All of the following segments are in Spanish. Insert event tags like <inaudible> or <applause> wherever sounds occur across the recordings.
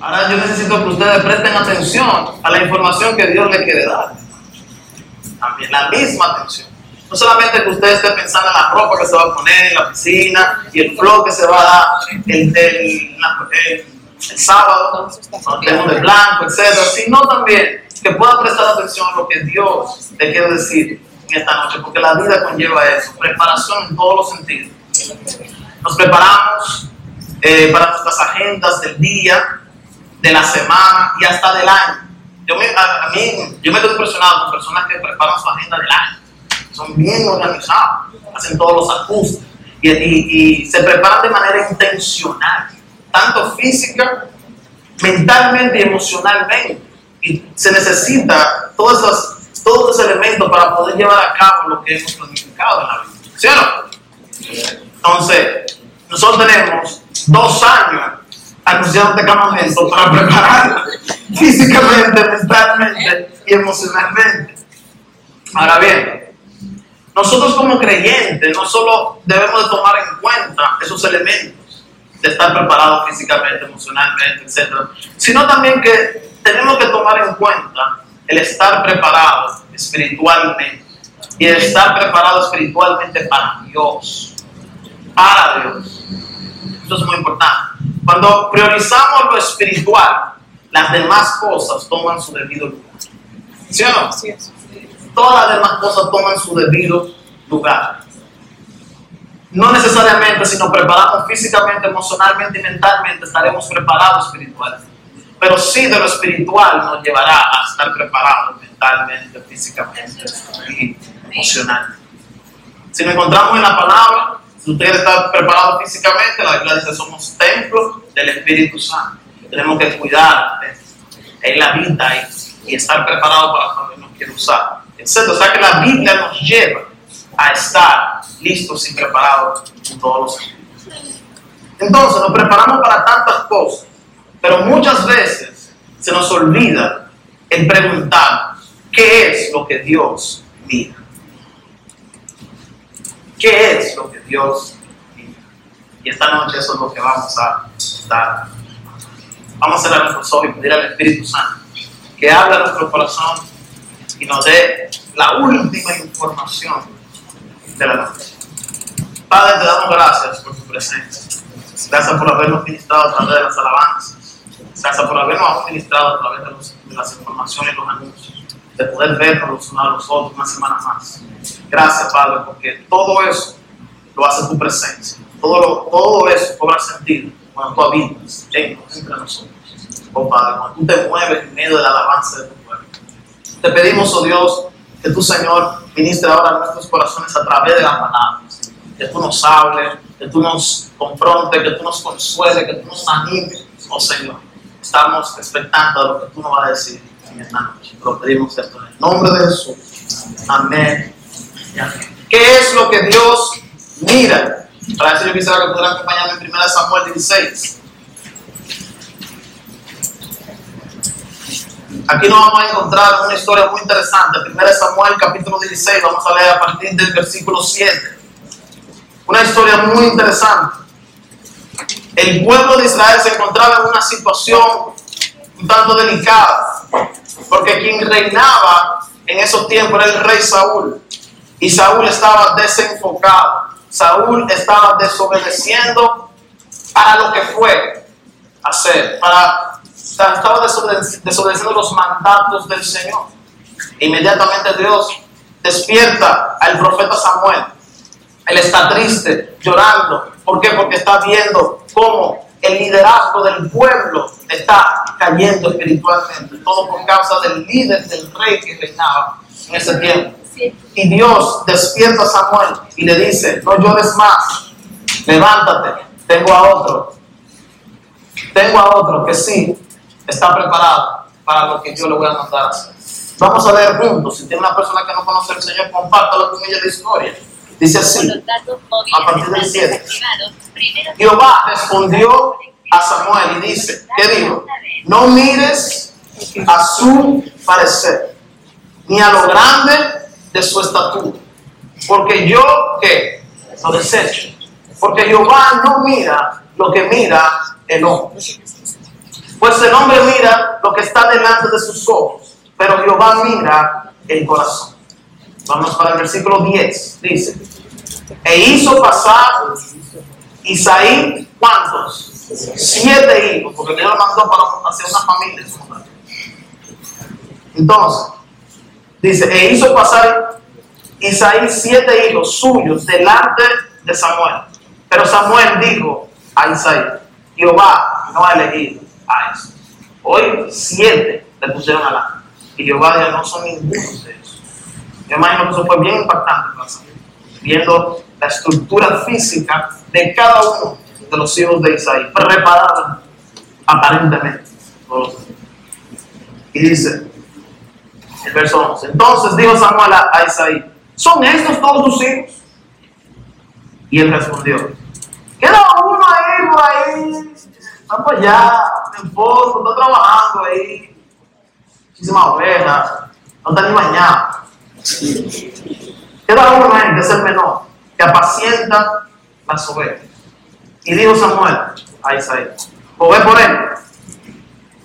Ahora yo necesito que ustedes presten atención a la información que Dios le quiere dar. También la misma atención. No solamente que usted esté pensando en la ropa que se va a poner en la piscina y el flow que se va a dar el, sábado, cuando de blanco, etc. Sino también que pueda prestar atención a lo que Dios le quiere decir en esta noche, porque la vida conlleva eso, preparación en todos los sentidos. Nos preparamos eh, para nuestras agendas del día, de la semana y hasta del año. Yo me, a, mí, yo me estoy impresionado con personas que preparan su agenda del año. Son bien organizados, hacen todos los ajustes y se preparan de manera intencional, tanto física, mentalmente y emocionalmente. Y se necesita todos esos, todos esos elementos para poder llevar a cabo lo que hemos planificado en la vida. ¿Sí o no? Entonces, nosotros tenemos dos años anunciando este campamento para preparar <laughs> físicamente, mentalmente y emocionalmente. Ahora bien, nosotros como creyentes no solo debemos de tomar en cuenta esos elementos de estar preparados físicamente, emocionalmente, etc., sino también que tenemos que tomar en cuenta el estar preparado espiritualmente y el estar preparado espiritualmente para Dios, para Dios. Esto es muy importante. Cuando priorizamos lo espiritual, las demás cosas toman su debido lugar. ¿Sí o no? Todas las demás cosas toman su debido lugar. No necesariamente, sino preparados físicamente, emocionalmente y mentalmente, estaremos preparados espiritualmente. Pero sí de lo espiritual nos llevará a estar preparados mentalmente, físicamente y emocionalmente. Si nos encontramos en la palabra, si usted está preparado físicamente, la Biblia dice somos templos del Espíritu Santo. Tenemos que cuidar en la vida y, y estar preparados para cuando nos quiere usar. Etc. O sea que la Biblia nos lleva a estar listos y preparados en todos los sentidos. Entonces nos preparamos para tantas cosas, pero muchas veces se nos olvida el preguntar qué es lo que Dios mira. ¿Qué es lo que Dios mira? Y esta noche eso es lo que vamos a dar. Vamos a cerrar nuestros ojos y pedir al Espíritu Santo que hable a nuestro corazón y nos dé la última información de la noche. Padre, te damos gracias por tu presencia. Gracias por habernos ministrado a través de las alabanzas. Gracias por habernos ministrado a través de las informaciones y los anuncios. De poder vernos los unos a los otros una semana más. Gracias, Padre, porque todo eso lo hace tu presencia. Todo, todo eso cobra sentido cuando tú habitas en, entre nosotros. Oh Padre, cuando tú te mueves en medio de la alabanza de tu pueblo. Te pedimos, oh Dios, que tu Señor ministre ahora a nuestros corazones a través de las palabras. Que tú nos hables, que tú nos confrontes, que tú nos consueles, que tú nos animes, oh Señor. Estamos expectantes de lo que tú nos vas a decir lo pedimos en el nombre de Jesús. Amén. ¿Qué es lo que Dios mira? Para eso yo quisiera que pudieran acompañarme en 1 Samuel 16. Aquí nos vamos a encontrar una historia muy interesante. 1 Samuel capítulo 16, vamos a leer a partir del versículo 7. Una historia muy interesante. El pueblo de Israel se encontraba en una situación un tanto delicada, porque quien reinaba en esos tiempos era el rey Saúl. Y Saúl estaba desenfocado. Saúl estaba desobedeciendo para lo que fue hacer, para, estaba desobedeciendo los mandatos del Señor. Inmediatamente Dios despierta al profeta Samuel. Él está triste, llorando. ¿Por qué? Porque está viendo cómo el liderazgo del pueblo está cayendo espiritualmente. Todo por causa del líder, del rey que reinaba en ese tiempo. Y Dios despierta a Samuel y le dice, no llores más, levántate, tengo a otro, tengo a otro que sí está preparado para lo que yo le voy a mandar. Vamos a leer juntos, si tiene una persona que no conoce al Señor, compártalo con ella la historia. Dice así, a partir del 7. Jehová respondió a Samuel y dice, ¿qué dijo? No mires a su parecer, ni a lo grande de su estatura. Porque yo, ¿qué? Lo desecho. Porque Jehová no mira lo que mira el hombre. Pues el hombre mira lo que está delante de sus ojos, pero Jehová mira el corazón. Vamos para el versículo 10. Dice, e hizo pasar Isaí, ¿cuántos? Siete hijos, porque Dios lo mandó para hacer una familia. Entonces, dice, e hizo pasar Isaí siete hijos suyos delante de Samuel. Pero Samuel dijo a Isaí, Jehová no ha elegido a eso. Hoy siete le pusieron a la. Y Jehová dijo, no son ninguno de ellos. Yo imagino que eso fue bien impactante para Samuel, viendo la estructura física de cada uno de los hijos de Isaí, preparada aparentemente. Y dice, el verso 11, entonces dijo Samuel a Isaí, ¿son estos todos tus hijos? Y él respondió, queda uno ahí por ahí, por allá, en poco, está trabajando ahí, muchísimas ovejas, no está ni bañado. Queda uno ahí, que es el menor, que apacienta las ovejas. Y dijo Samuel a Isaí, ¿o ve por él?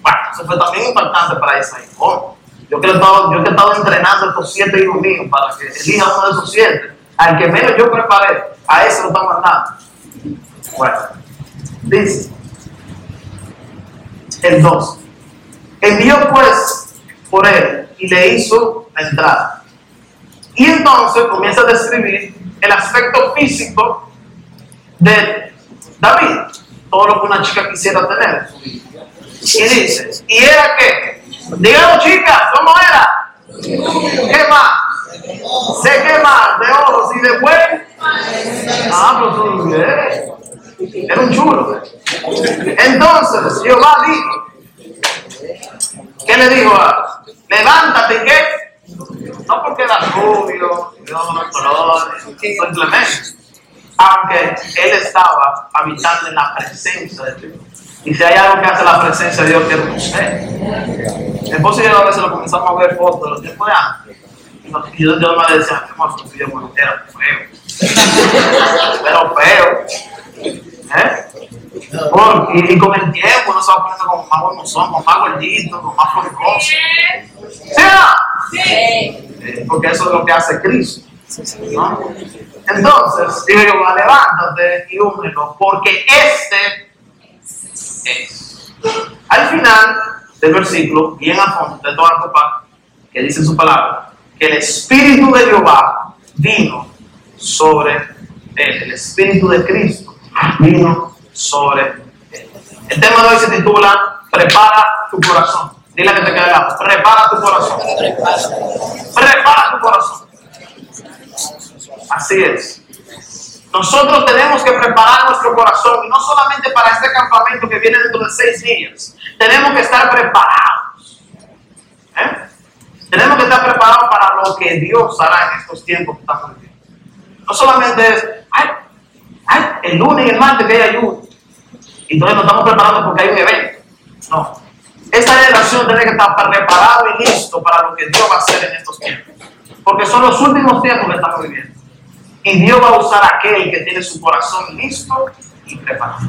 Bueno, eso fue también importante para Isaí. Oh, yo, que he estado, entrenando a estos siete hijos míos para que elija uno de esos siete, al que menos yo preparé, a ese lo están mandando. Bueno, dice el 2. Envió pues por él y le hizo la entrada. Y entonces comienza a describir el aspecto físico de David, todo lo que una chica quisiera tener. Y dice, ¿y era qué? Digamos chicas, ¿cómo era? ¿Qué más? ¿Sé qué más? ¿De oro y de buey? Ah, pues eh, era un chulo. Entonces, Jehová dijo, ¿qué le dijo a? Levántate, ¿qué? No porque era rubio, no, colores, simplemente aunque él estaba habitando en la presencia de Dios. Y si hay algo que hace la presencia de Dios, que es usted. Y yo a veces lo comenzamos a ver fotos de los tiempos de antes. Y yo, yo me decía, qué más yo bueno, era feo. <laughs> Pero feo. ¿Eh? y, y, con el tiempo uno se va poniendo como más bonozón, con más gordito, con más floricoso. ¿Sí Sí. Eh, porque eso es lo que hace Cristo. ¿no? Entonces, digo yo, levántate y únelo, porque este es. Al final del versículo, bien a fondo, de toda la copa, que dice su palabra, que el Espíritu de Jehová vino sobre él, el Espíritu de Cristo vino sobre él. El tema de hoy se titula Prepara tu corazón. Dile que te quede lado. Prepara tu corazón. Prepara tu corazón. Así es. Nosotros tenemos que preparar nuestro corazón, no solamente para este campamento que viene dentro de seis días. Tenemos que estar preparados. ¿Eh? Tenemos que estar preparados para lo que Dios hará en estos tiempos que estamos viviendo. No solamente es, el lunes y el martes que hay ayuda. Y entonces nos estamos preparando porque hay un evento. No. Esta generación tiene que estar preparado y listo para lo que Dios va a hacer en estos tiempos. Porque son los últimos tiempos que estamos viviendo. Y Dios va a usar aquel que tiene su corazón listo y preparado.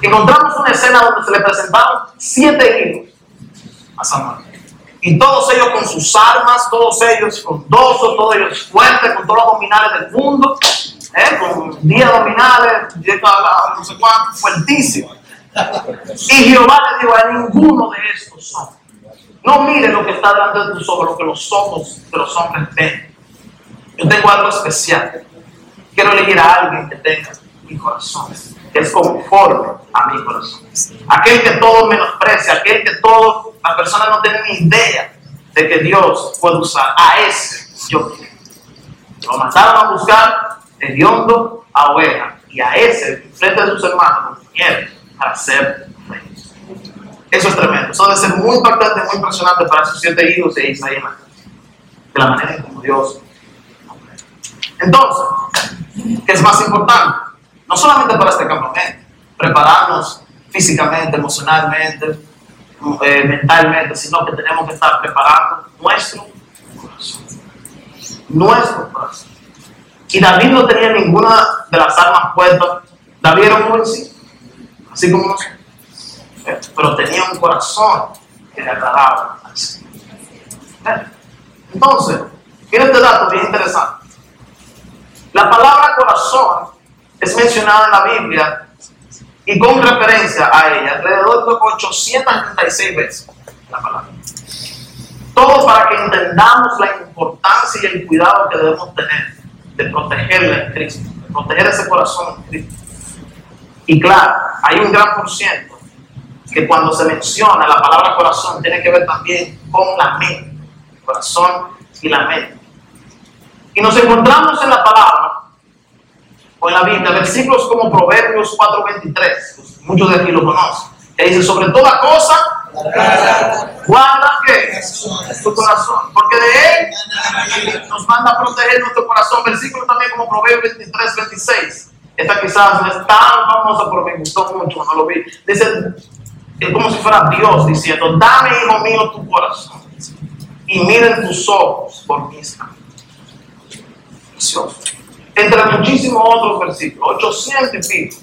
Encontramos una escena donde se le presentaron siete hijos a Samuel. Y todos ellos con sus armas, todos ellos frondosos, todos ellos fuertes, con todos los dominales del mundo, ¿eh? con 10 dominales, 10 no sé cuánto, fuertísimos. Y Jehová le dijo a ninguno de estos son. No mire lo que está delante de tus ojos, lo que los ojos de los hombres ven yo tengo algo especial. Quiero elegir a alguien que tenga mi corazón, que es conforme a mi corazón. Aquel que todo menosprecia, aquel que todo, las personas no tienen ni idea de que Dios puede usar. A ese yo quiero. Lo mandaron a buscar de hondo a oveja y a ese, frente de sus hermanos, quieren para ser rey. Eso es tremendo. Eso debe ser muy impactante, muy impresionante para sus siete hijos e Isaías. De la manera como Dios entonces, ¿qué es más importante? No solamente para este campamento, prepararnos físicamente, emocionalmente, eh, mentalmente, sino que tenemos que estar preparando nuestro corazón. Nuestro corazón. Y David no tenía ninguna de las armas puestas. David era un jovencito, así como nosotros. pero tenía un corazón que le agradaba. Entonces, mira este dato bien interesante. La palabra corazón es mencionada en la Biblia y con referencia a ella alrededor de 836 veces la palabra. Todo para que entendamos la importancia y el cuidado que debemos tener de protegerla en Cristo, de proteger ese corazón en Cristo. Y claro, hay un gran por ciento que cuando se menciona la palabra corazón tiene que ver también con la mente, corazón y la mente. Y nos encontramos en la palabra o en la Biblia versículos como Proverbios 4:23, muchos de aquí lo conocen, que dice sobre toda cosa Guarda que tu corazón, porque de él nos manda a proteger nuestro corazón. Versículo también como Proverbios 23, 26. Esta quizás no es tan famosa, pero me gustó mucho cuando lo vi. Dice, es como si fuera Dios diciendo, dame, hijo mío, tu corazón y miren tus ojos por mis Entre muchísimos otros versículos, 800 y pico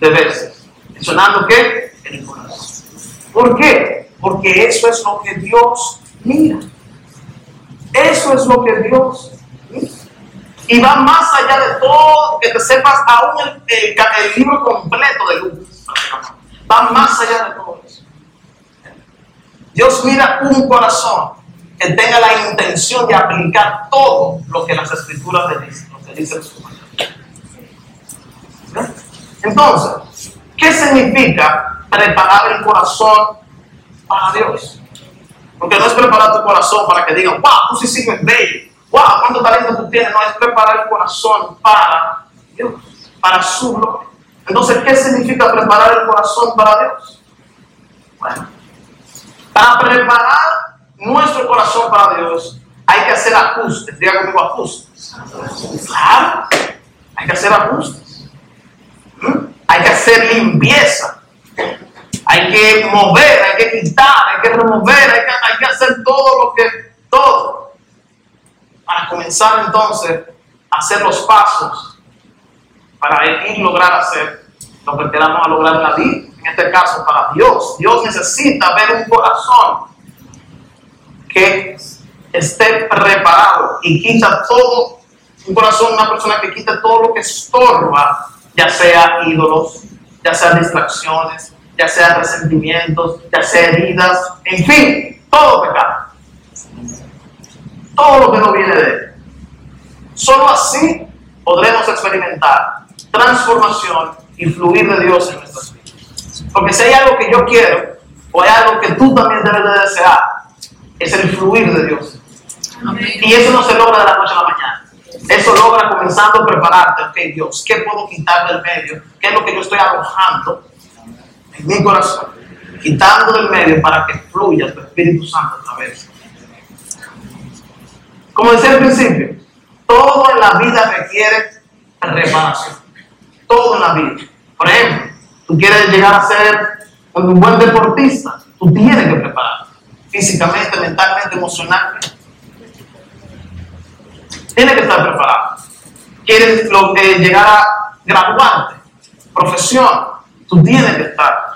de veces, mencionando que el corazón. ¿Por qué? Porque eso es lo que Dios mira. Eso es lo que Dios. Y va más allá de todo, que te sepas aún el, libro completo de Lucas. Va más allá de todo eso. Dios mira un corazón que tenga la intención de aplicar todo lo que las escrituras le dicen, lo que dice su Entonces, ¿qué significa preparar el corazón para Dios. Porque no es preparar tu corazón para que digan, wow, tú sí sigues bello, wow, cuánto talento tú tienes. No, es preparar el corazón para Dios, para su gloria. Entonces, ¿qué significa preparar el corazón para Dios? Bueno, para preparar nuestro corazón para Dios hay que hacer ajustes. Diga conmigo ajustes. Claro, hay que hacer ajustes. ¿Mm? Hay que hacer limpieza hay que mover, hay que quitar, hay que remover, hay que, hacer todo lo que, todo, para comenzar entonces a hacer los pasos para ir lograr hacer lo que queramos a lograr en la vida. En este caso, para Dios. Dios necesita ver un corazón que esté preparado y quita todo, un corazón, una persona que quita todo lo que estorba, ya sea ídolos, ya sea distracciones, ya sea resentimientos, ya sea heridas, en fin, todo pecado. Todo lo que no viene de Él. Solo así podremos experimentar transformación y fluir de Dios en nuestras vidas. Porque si hay algo que yo quiero, o hay algo que tú también debes de desear, es el fluir de Dios. Y eso no se logra de la noche a la mañana. Eso logra comenzando a prepararte, ok Dios, ¿qué puedo quitar del medio? ¿Qué es lo que yo estoy arrojando? en mi corazón, quitando del medio para que fluya tu Espíritu Santo a través. Como decía al principio, todo en la vida requiere reparación. Todo en la vida. Por ejemplo, tú quieres llegar a ser un buen deportista, tú tienes que prepararte físicamente, mentalmente, emocionalmente. Tienes que preparado. Quieres lo que llegar a graduarte, profesión, Tú tienes que estar.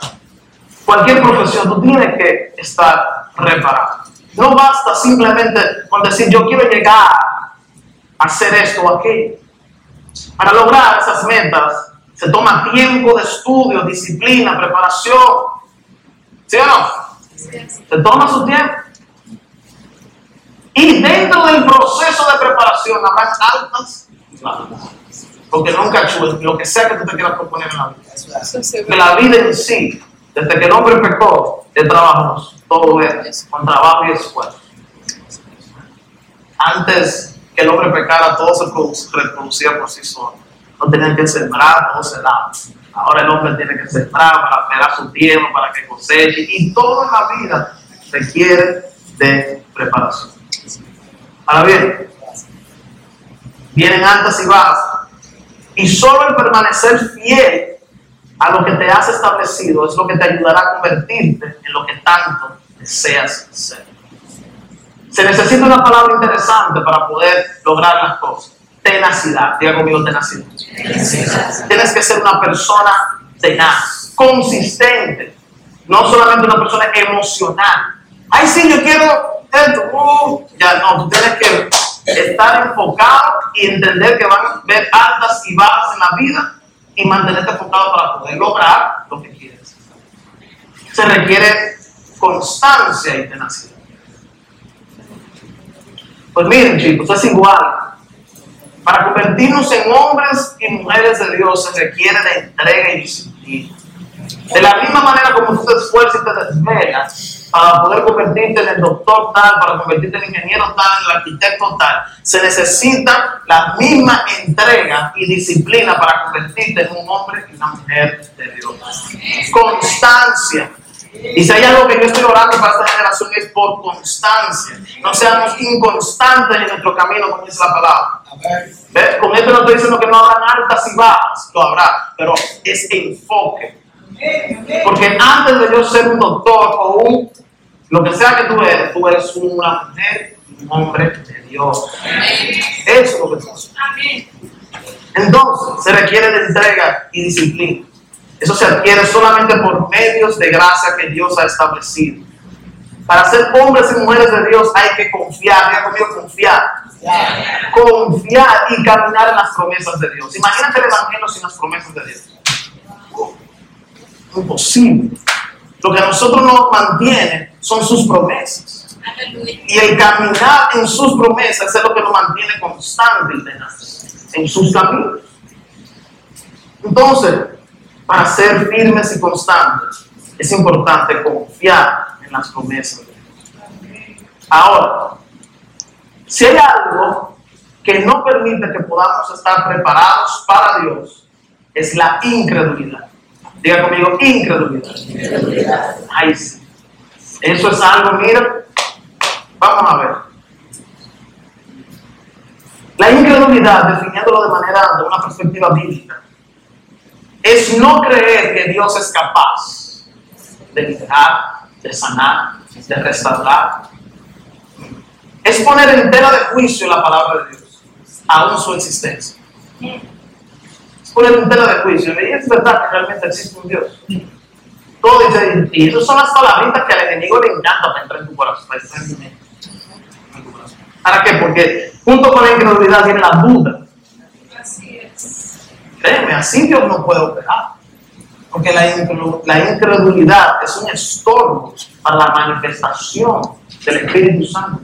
Cualquier profesión, tú tienes que estar preparado. No basta simplemente con decir yo quiero llegar a hacer esto o aquello. Para lograr esas metas se toma tiempo de estudio, disciplina, preparación. ¿Sí o no? Se toma su tiempo. Y dentro del proceso de preparación habrá altas. Porque nunca lo que sea que tú te quieras proponer en la vida. Que la vida en sí, desde que el hombre pecó, de trabajos, todo es con trabajo y esfuerzo. Antes que el hombre pecara, todo se reproducía por sí solo. No tenían que sembrar, todo se daba. Ahora el hombre tiene que sembrar para esperar su tiempo, para que coseche. Y toda la vida requiere de preparación. Ahora bien, vienen altas y bajas y solo el permanecer fiel a lo que te has establecido es lo que te ayudará a convertirte en lo que tanto deseas ser. Se necesita una palabra interesante para poder lograr las cosas. Tenacidad. Diga conmigo tenacidad. Tienes que ser una persona tenaz, consistente, No solamente una persona emocional. Ay, sí, yo quiero esto. Uh, ya no, tú tienes que estar enfocado y entender que van a ver altas y bajas en la vida y mantenerte enfocado para poder lograr lo que quieres. Se requiere constancia y tenacidad. Pues miren chicos, es igual. Para convertirnos en hombres y mujeres de Dios se requiere de entrega y disciplina. De la misma manera como tú te esfuerzas y te desvelas para poder convertirte en el doctor tal, para convertirte en ingeniero tal, en el arquitecto tal, se necesita la misma entrega y disciplina para convertirte en un hombre y una mujer de Dios. Constancia. Y si hay algo que yo estoy orando para esta generación es por constancia. No seamos inconstantes en nuestro camino, como dice la palabra. Con esto no estoy diciendo que no habrán altas y bajas, lo habrá, pero es enfoque. Porque antes de yo ser un doctor o un, lo que sea que tú eres, tú eres una mujer un hombre de Dios. Eso es lo que tú Entonces, se requiere de entrega y disciplina. Eso se adquiere solamente por medios de gracia que Dios ha establecido. Para ser hombres y mujeres de Dios hay que confiar, diga conmigo confiar. Confiar y caminar en las promesas de Dios. Imagínate el Evangelio sin las promesas de Dios. Imposible. Lo que a nosotros nos mantiene son sus promesas. Y el caminar en sus promesas es lo que nos mantiene constante en sus caminos. Entonces, para ser firmes y constantes, es importante confiar en las promesas. Ahora, si hay algo que no permite que podamos estar preparados para Dios, es la incredulidad. Diga conmigo, incredulidad. incredulidad. Ay, sí. Eso es algo, mira, vamos a ver. La incredulidad, definiéndolo de manera, de una perspectiva bíblica, es no creer que Dios es capaz de liberar, de sanar, de restaurar. Es poner en tela de juicio la palabra de Dios, aún su existencia. Es poner en tela de juicio. Y es verdad que realmente existe un Dios. Todo dice, y esas son las palabritas que al enemigo le encanta para entrar en tu corazón. Para, entrar en tu corazón. ¿Para qué? Porque junto con la incredulidad viene la duda. Créeme, así Dios no puede operar. Porque la, incredulidad es un estorbo para la manifestación del Espíritu Santo.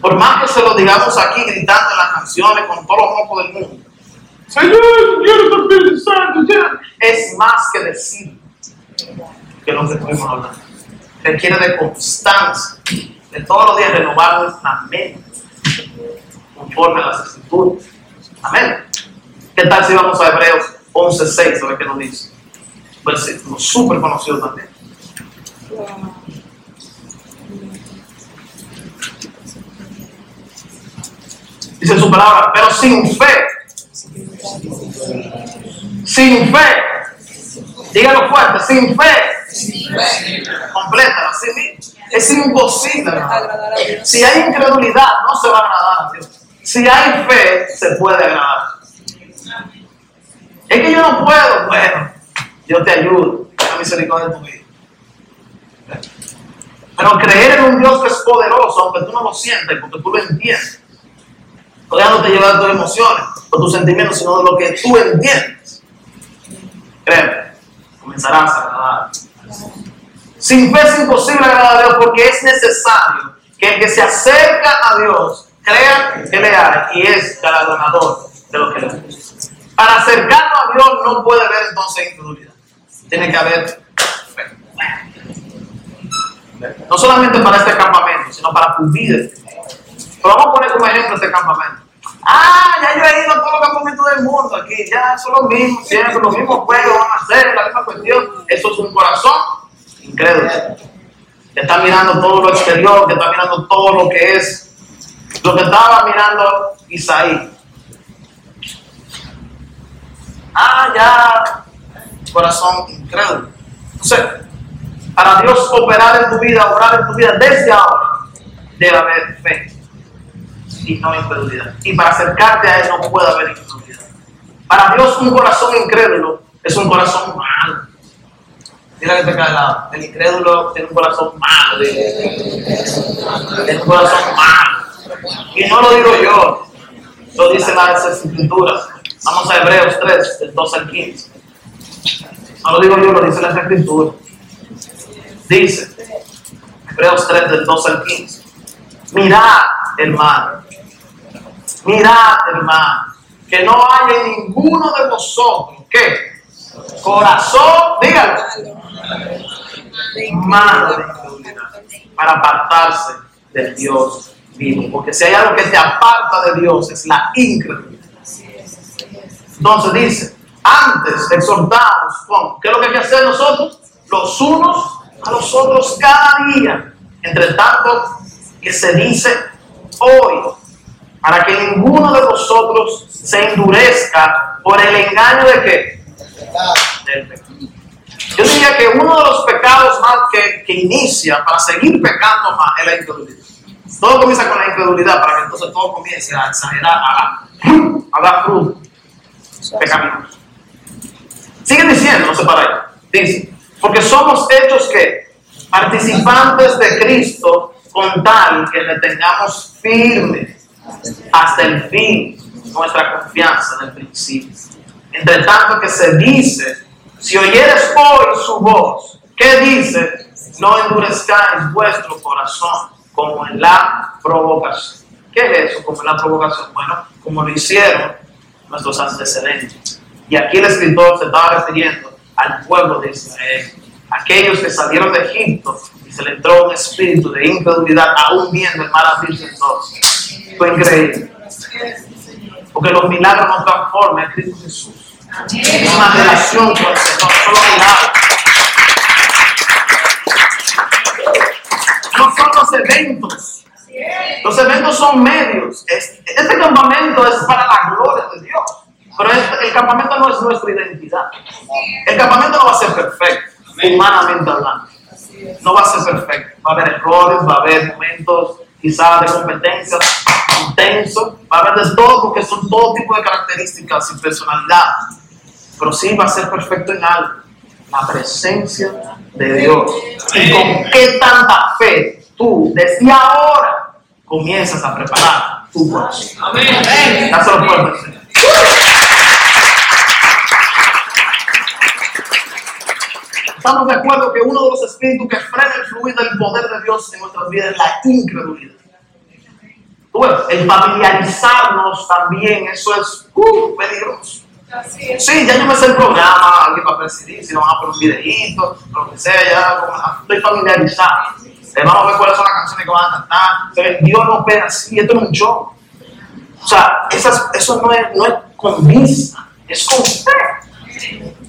Por más que se lo digamos aquí gritando en las canciones con todos los mocos del mundo. Señor, Espíritu Santo, es más que decir que lo que estuvimos hablando. Requiere de constancia, de todos los días renovar nuestra mente conforme a las escrituras. Amén. ¿Qué tal si vamos a Hebreos 11.6 a ver qué nos dice? Versículo súper conocido también. Dice su palabra, pero sin fe. Sin fe. Dígalo fuerte, sin fe. Completa, así Es imposible. Si hay incredulidad, no se va a agradar a Dios. Si hay fe, se puede agradar. Es que yo no puedo. Bueno, yo te ayudo. La misericordia de tu vida. Pero creer en un Dios que es poderoso, aunque tú no lo sientes, porque tú lo entiendes. No te lleva de tus emociones o tus sentimientos, sino de lo que tú entiendes. Créeme, comenzarás a agradar. Sin fe es imposible agradar a Dios porque es necesario que el que se acerca a Dios crea que le hay y es galardonador de lo que le gusta. Para acercarnos a Dios no puede haber entonces incredulidad. Tiene que haber fe. No solamente para este campamento, sino para tu vida. Pero vamos a poner como ejemplo este campamento. Ah, ya yo he ido a todos los campamentos del mundo aquí, ya son los mismos, siempre los mismos juegos van a hacer, la misma cuestión. Eso es un corazón incrédulo. Que está mirando todo lo exterior, que está mirando todo lo que es, lo que estaba mirando Isaí. Ah, ya, corazón incrédulo. Entonces, para Dios operar en tu vida, orar en tu vida desde ahora, debe haber fe y no incredulidad. Y para acercarte a Él no puede haber incredulidad. Para Dios un corazón incrédulo es un corazón malo. Mira que te cae al lado. El incrédulo tiene un corazón malo. Tiene un corazón malo. Y no lo digo yo. Lo dicen las escrituras. Vamos a Hebreos 3, del 12 al 15. No lo digo yo, lo dice la escritura. Dice, Hebreos 3, del 12 al 15. Mirad, hermano. Mirad, hermano. Que no haya ninguno de vosotros. ¿Qué? Corazón, dígalo. Incredulidad. Para apartarse del Dios vivo. Porque si hay algo que te aparta de Dios es la incredulidad. Entonces dice, antes exhortamos, ¿qué es lo que hay que hacer nosotros? Los unos a los otros cada día. Entre tanto que se dice hoy, para que ninguno de vosotros se endurezca por el engaño de qué? Del pecado. Yo diría que uno de los pecados más que, que inicia para seguir pecando más es la incredulidad. Todo comienza con la incredulidad para que entonces todo comience a exagerar, a, dar fruto pecaminosos. Sigue diciendo, no se para ahí. Dice, porque somos hechos que participantes de Cristo con tal que retengamos firme hasta el fin nuestra confianza en el principio. Entre tanto que se dice, si oyeres hoy su voz, ¿qué dice? No endurezcáis vuestro corazón como en la provocación. ¿Qué es eso como en la provocación? Bueno, como lo hicieron nuestros antecedentes. Y aquí el escritor se estaba refiriendo al pueblo de Israel, aquellos que salieron de Egipto y se le entró un espíritu de incredulidad, aún viendo el mar abrirse entonces. Fue increíble. Porque los milagros nos transforman en Cristo Jesús. Es una relación con el Señor, solo milagros. No son los eventos. Los eventos son medios. Este campamento es para la gloria de Dios. Pero el campamento no es nuestra identidad. El campamento no va a ser perfecto, humanamente hablando. No va a ser perfecto. Va a haber errores, va a haber momentos quizás de competencias intensos, va a haber de todo porque son todo tipo de características y personalidad. Pero sí va a ser perfecto en algo. La presencia de Dios. Y con qué tanta fe tú desde ahora comienzas a preparar tu corazón. Amén. Estamos de acuerdo que uno de los espíritus que frena el fluir del poder de Dios en nuestras vidas es la incredulidad. Bueno, el familiarizarnos también, eso es uh, peligroso. Sí, ya yo me sé el programa, alguien va a presidir, si no van a poner un videíto, lo que sea, ya estoy familiarizado. Vamos a ver cuáles son las canciones que van a cantar. Dios no opera así, esto no es un show. O sea, esas, eso no es, no es con vista, es con fe.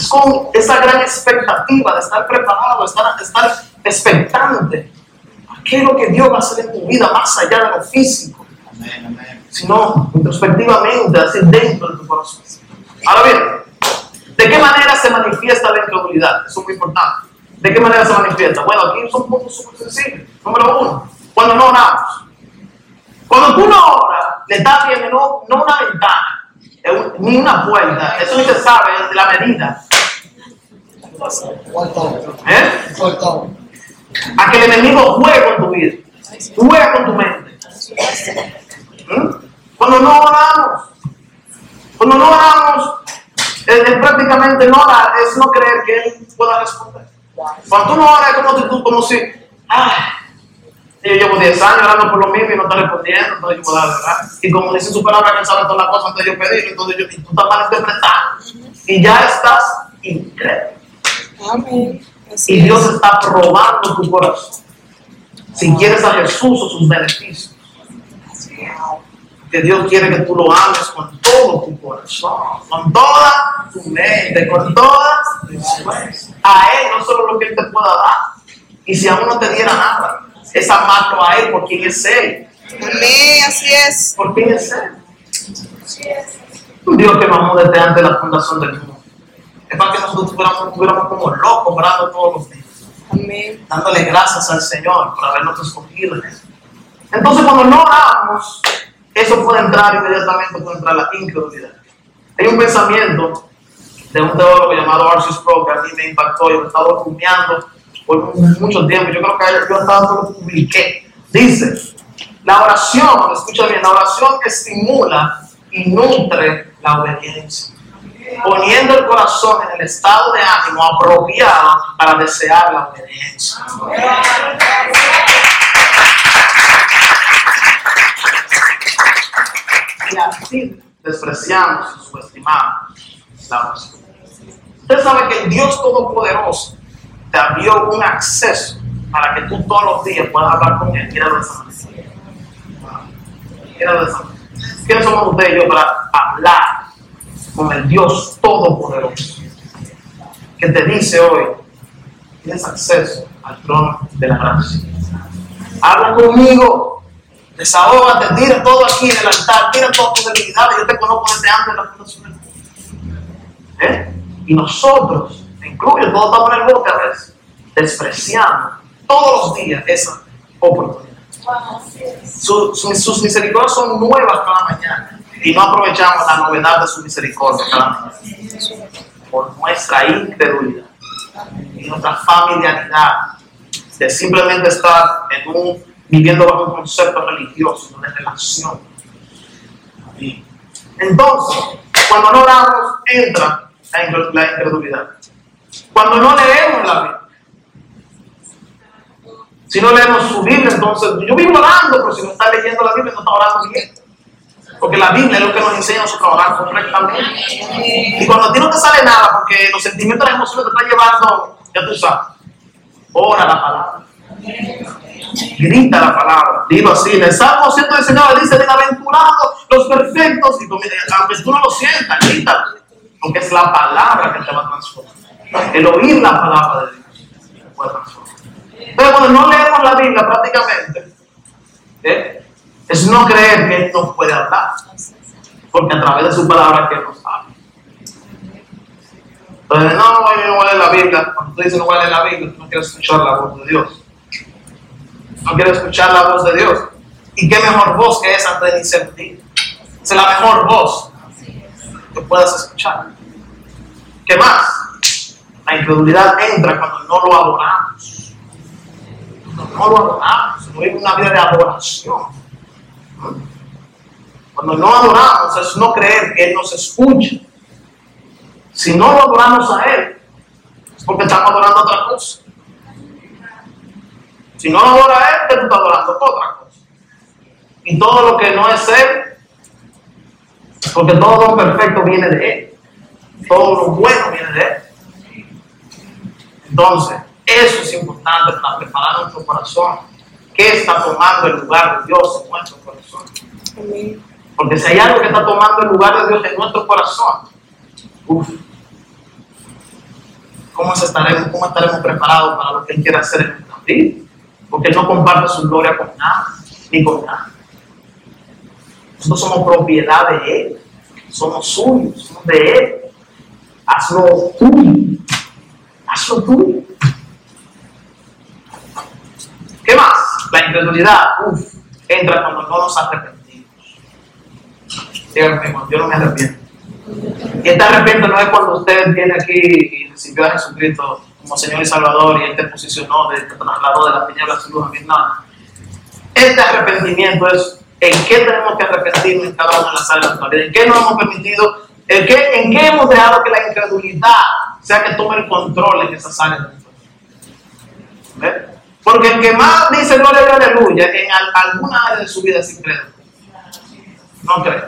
Es con esa gran expectativa de estar preparado, de estar, de estar expectante. ¿Qué es lo que Dios va a hacer en tu vida más allá de lo físico? Sino introspectivamente, así dentro de tu corazón. Ahora bien, ¿de qué manera se manifiesta la incredulidad? Eso es muy importante. ¿De qué manera se manifiesta? Bueno, aquí son puntos súper sencillos. Número uno, cuando no oramos. Cuando tú no oras, le estás viendo no, no una ventana, ni una puerta. Eso ni se sabe de la medida. ¿Eh? A que el enemigo juegue con tu vida, juega con tu mente. ¿Mm? Cuando no oramos, cuando no oramos, es, prácticamente no orar, es no creer que Él pueda responder. Cuando tú no oras, es como, tú, como si, ah, yo llevo 10 años orando por lo mismo y no está respondiendo, entonces yo puedo orar. Y como dice su palabra, que sabe todas las cosas antes de yo pedir, entonces yo, tú estás mal interpretando. Y ya estás incrédulo. Amén. y Dios está probando tu corazón. Si quieres a Jesús o sus beneficios. Que Dios quiere que tú lo ames con todo tu corazón, con toda tu mente, con todas tus fuerzas. A Él, no solo lo que Él te pueda dar. Y si aún no te diera nada, es amarlo a Él por quien es Él. Amén, así es. ¿Por quién es Él? Dios que nos amó desde antes de la fundación del mundo. Es para que nosotros estuviéramos como locos orando todos los días. Amén. Dándole gracias al Señor por habernos escogido en eso. Entonces, cuando no oramos, eso puede entrar inmediatamente, puede entrar la incredulidad. Hay un pensamiento de un teólogo llamado Archie Sproul que a mí me impactó y lo he estado rumiando por mucho tiempo. Yo creo que yo hasta lo publiqué. Dice, la oración, escucha bien, la oración estimula y nutre la obediencia, poniendo el corazón en el estado de ánimo apropiado para desear la obediencia. Y así despreciamos y subestimamos la. Usted sabe que el Dios Todopoderoso te abrió un acceso para que tú todos los días puedas hablar con Él. Mira de esa manera. ¿Quiénes somos ustedes para hablar con el Dios Todopoderoso? Que te dice hoy, tienes acceso al trono de la gracia. Habla conmigo, desahógate, tira todo aquí en el altar, tira todas tus debilidades. Yo te conozco desde antes de la fundación del mundo. ¿Eh? Y nosotros, incluye todos estamos en el boca a veces, despreciando todos los días esa oportunidad. Su- su- sus misericordias son nuevas cada mañana y no aprovechamos la novedad de su misericordia cada por nuestra incredulidad y nuestra familiaridad de simplemente estar en un, viviendo bajo un concepto religioso, de relación. Entonces, cuando no oramos, entra la incredulidad. Cuando no leemos la Biblia, si no leemos su Biblia, entonces yo vivo orando, pero si no está leyendo la Biblia, no está orando bien. Porque la Biblia es lo que nos enseña a orar correctamente. Y cuando a ti no te sale nada, porque los sentimientos, las emociones te están llevando, ya tú sabes, ora la palabra. Grita la palabra. Dilo así. En el Salmo 119 dice: Bienaventurados los perfectos. Y mira, aunque tú no lo sientas, grítalo. Porque es la palabra que te va a transformar. El oír la palabra de Dios puede transformar. Pero cuando no leemos la Biblia prácticamente, ¿eh? Es no creer que Él nos puede hablar. Porque a través de su palabra que nos habla. Entonces, no, no voy la Biblia. Cuando tú dices no voy la Biblia, tú no quieres escuchar la voz de Dios. No quieres escuchar la voz de Dios. ¿Y qué mejor voz que esa de incertidumbre? Es la mejor voz que puedas escuchar. ¿Qué más? La incredulidad entra cuando no lo adoramos. Cuando no lo adoramos, no hay una vida de adoración. Cuando no adoramos es no creer que Él nos escucha. Si no lo adoramos a Él, es porque estamos adorando otra cosa. Si no lo adora a Él, ¿qué tú estás adorando? Otra cosa. Y todo lo que no es Él, porque todo lo perfecto viene de Él. Todo lo bueno viene de Él. Entonces, eso es importante para preparar nuestro corazón. ¿Qué está tomando el lugar de Dios en nuestro corazón? Amén. Porque si hay algo que está tomando el lugar de Dios en nuestro corazón, uff, ¿cómo estaremos, ¿cómo estaremos preparados para lo que Él quiere hacer en nuestra vida? Porque Él no comparte su gloria con nada, ni con nada. Nosotros somos propiedad de Él, somos suyos, somos de Él. Hazlo tuyo, hazlo tuyo. ¿Qué más? La incredulidad, uff, entra cuando no nos arrepentimos. Hermano, yo no me arrepiento. Y este arrepiento no es cuando usted viene aquí y recibió a Jesucristo como Señor y Salvador y Él te posicionó, te trasladó de la tiniebla a su luz. No. Este arrepentimiento es en qué tenemos que arrepentirnos en cada una de las áreas de nuestra vida, en qué no hemos permitido, en qué, en qué hemos dejado que la incredulidad sea que tome el control en esas áreas de nuestra vida. Porque el que más dice gloria y aleluya en al- alguna área de su vida es incrédulo. No cree.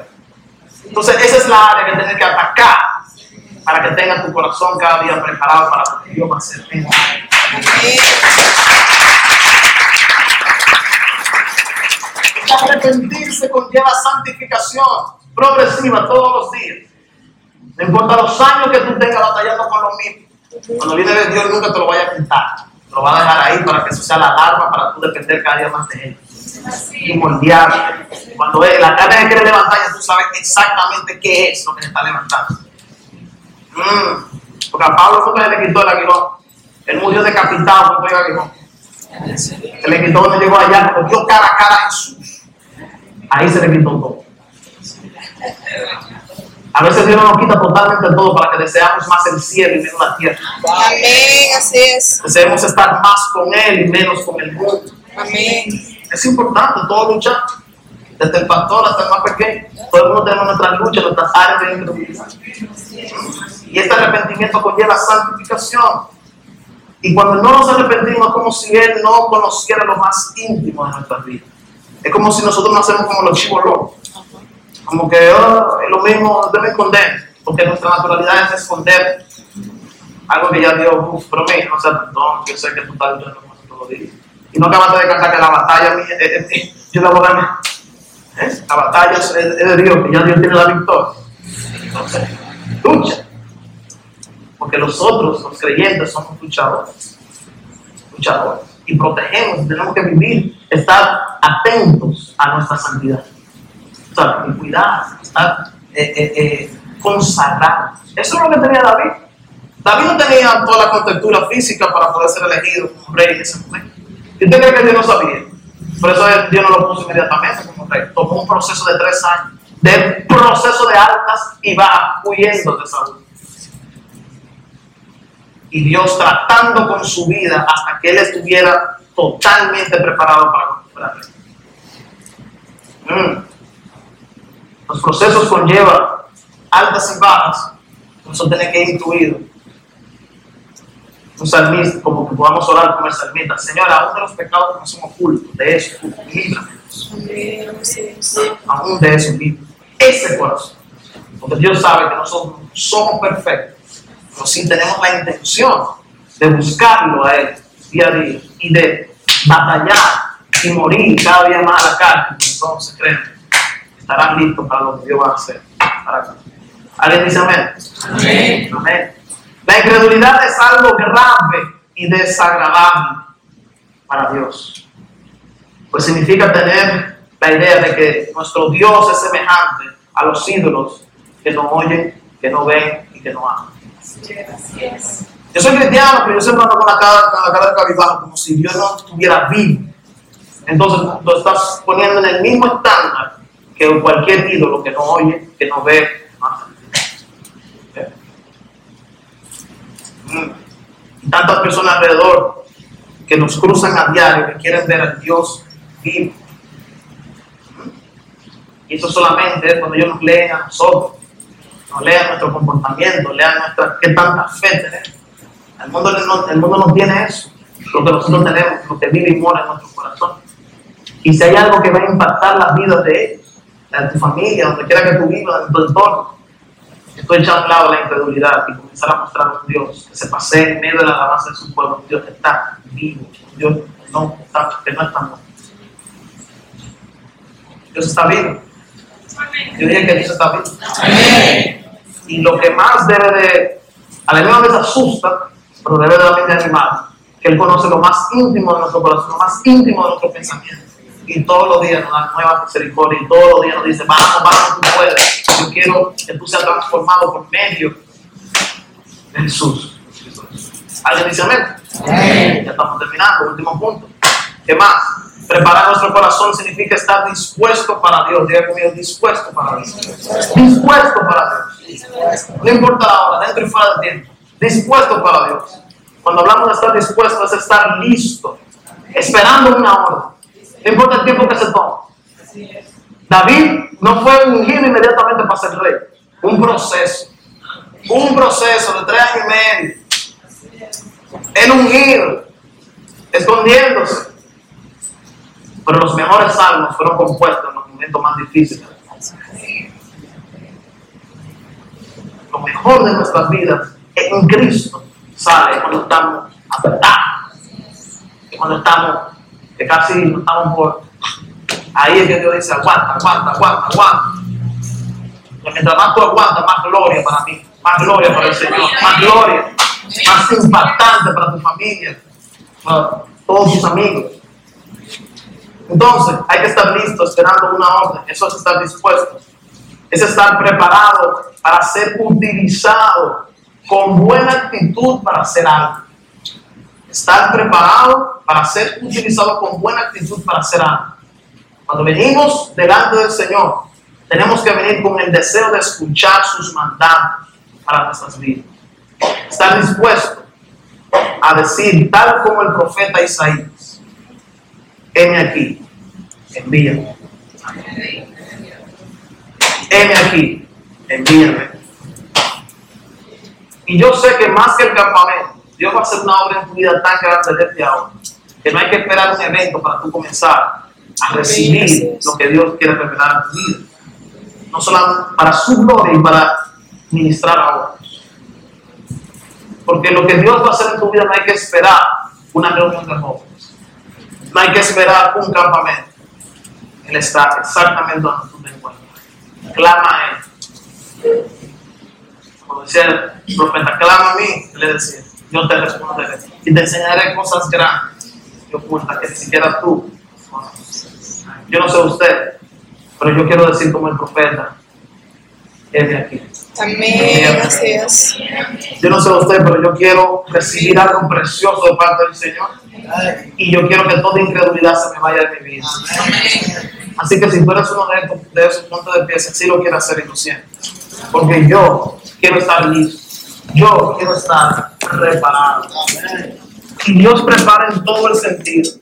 Entonces, esa es la área que tienes que atacar para que tengas tu corazón cada día preparado para lo que Dios va a hacer. en ti. Arrepentirse conlleva santificación progresiva todos los días. No importa los años que tú tengas batallando con lo mismo. Cuando viene de Dios, nunca te lo vaya a quitar. Lo va a dejar ahí para que eso sea la alarma para tú depender cada día más de Él. Y moldearte. Cuando él- la carne que quiere levantar, ya tú sabes exactamente qué es lo que le está levantando. Mm. Porque a Pablo fue que le quitó el aguijón. Él murió decapitado con el aguijón. Se le quitó donde llegó allá, porque dio cara a cara a Jesús. Ahí se le quitó todo. A veces Dios no nos quita totalmente todo para que deseamos más el cielo y menos la tierra. Amén. Así es. Deseemos estar más con Él y menos con el mundo. Amén. Es importante todo luchar. Desde el pastor hasta el más pequeño. Todo el mundo tenemos nuestras luchas, nuestras áreas de incredulidad. Y este arrepentimiento conlleva santificación. Y cuando no nos arrepentimos es como si Él no conociera lo más íntimo de nuestras vidas. Es como si nosotros no hacemos como los chivos locos. Como que oh, es lo mismo, debe esconder. Porque nuestra naturalidad es esconder algo que ya Dios, mira, o sea, perdón, yo sé que tú estás luchando con todos los. Y no acabaste de cantar que la batalla mía, eh, eh, eh, yo la voy a ganar. La batalla es, es de Dios, que ya Dios tiene la victoria. Entonces, lucha. Porque nosotros, los creyentes, somos luchadores. Luchadores. Y protegemos, tenemos que vivir, estar atentos a nuestra santidad. Y cuidar, estar eh, eh, eh. Eso es lo que tenía David. David no tenía toda la contextura física para poder ser elegido como rey en ese momento. ¿Y usted cree que Dios no sabía? Por eso Dios no lo puso inmediatamente como rey. Tomó un proceso de tres años, de proceso de altas y bajas, huyendo de Saúl y Dios tratando con su vida hasta que él estuviera totalmente preparado para comprarle. Mm. Los procesos conllevan altas y bajas, eso tiene que ir incluido. Un salmista, como que podamos orar como el salmista, Señor, aún de los pecados que somos ocultos, de eso, líbrame. Aún de eso, líbrame. Ese corazón. Porque Dios sabe que nosotros somos perfectos pero sí tenemos la intención de buscarlo a Él día a día y de batallar y morir cada día más a la carne, entonces creen, estarán listos para lo que Dios va a hacer. Para ¿Alguien dice amén? amén? Amén. La incredulidad es algo grave y desagradable para Dios. Pues significa tener la idea de que nuestro Dios es semejante a los ídolos que no oyen, que no ven y que no aman. Yo soy cristiano, pero yo siempre ando con la cara, con la cara de cabizbajo, como si Dios no estuviera vivo. Entonces lo estás poniendo en el mismo estándar que cualquier ídolo que no oye, que no ve. Y tantas personas alrededor que nos cruzan a diario, que quieren ver a Dios vivo. Y eso solamente es cuando ellos nos leen a nosotros no lean nuestro comportamiento, lean nuestra, qué tanta fe tenemos. El mundo, no, el mundo no tiene eso, lo que nosotros tenemos, lo que vive y mora en nuestro corazón. Y si hay algo que va a impactar las vidas de ellos, de tu familia, donde quiera que tú vivas, en tu entorno, estoy echando a un lado la incredulidad y comenzar a mostrar a un Dios que se pase en medio de la alabanza de su pueblo, Dios está vivo, Dios no está, que no está muerto. Dios está vivo. Yo dije que Dios está vivo. Y lo que más debe de, a la misma vez asusta, pero debe de también de animar, que Él conoce lo más íntimo de nuestro corazón, lo más íntimo de nuestro pensamiento. Y todos los días nos da nueva misericordia y todos los días nos dice, vamos, vamos, tú puedes. Yo quiero que tú seas transformado por medio de Jesús. ¿Alguien dice amén? Ya estamos terminando, último punto. ¿Qué más? Preparar nuestro corazón significa estar dispuesto para Dios. Diga conmigo, dispuesto para Dios. Dispuesto para Dios. No importa la hora, dentro y fuera del tiempo. Dispuesto para Dios. Cuando hablamos de estar dispuesto, es estar listo, esperando una hora. No importa el tiempo que se tome. David no fue ungido inmediatamente para ser rey. Un proceso. Un proceso de tres años y medio. El ungido, escondiéndose pero los mejores salmos fueron compuestos en los momentos más difíciles. Lo mejor de nuestras vidas en Cristo sale cuando estamos apretados, cuando estamos, casi no estamos por. Ahí es que Dios dice: aguanta, aguanta, aguanta, aguanta. Mientras más tú aguantas, más gloria para mí, más gloria para el Señor, más gloria, más impactante para tu familia, para todos tus amigos. Entonces, hay que estar listo esperando una orden. Eso es estar dispuesto. Es estar preparado para ser utilizado con buena actitud para hacer algo. Estar preparado para ser utilizado con buena actitud para hacer algo. Cuando venimos delante del Señor, Tenemos que venir con el deseo de escuchar sus mandatos para nuestras vidas. Estar dispuesto a decir, tal como el profeta Isaías, heme aquí, envíame. Heme aquí, envíame. Y yo sé que más que el campamento, Dios va a hacer una obra en tu vida tan grande desde ahora, que no hay que esperar un evento para tú comenzar a recibir lo que Dios quiere revelar en tu vida. No solo para su gloria y para ministrar a otros. Porque lo que Dios va a hacer en tu vida no hay que esperar una reunión de jóvenes. No hay que esperar un campamento. Él está exactamente donde tú te encuentras. Clama a Él. Como decía el profeta, clama a mí, le decía, yo te responderé. Y te enseñaré cosas grandes y ocultas que ni siquiera tú conoces. Yo no sé usted, pero yo quiero decir como el profeta, es de aquí. Amén. Así es. Yo no sé usted, pero yo quiero recibir algo precioso de parte del Señor. Y yo quiero que toda incredulidad se me vaya de mi vida. Así que si tú eres uno de, estos- de esos puntos de pie, si lo quiero hacer y lo siento. Porque yo quiero estar listo. Yo quiero estar preparado. Y Dios prepara en todo el sentido.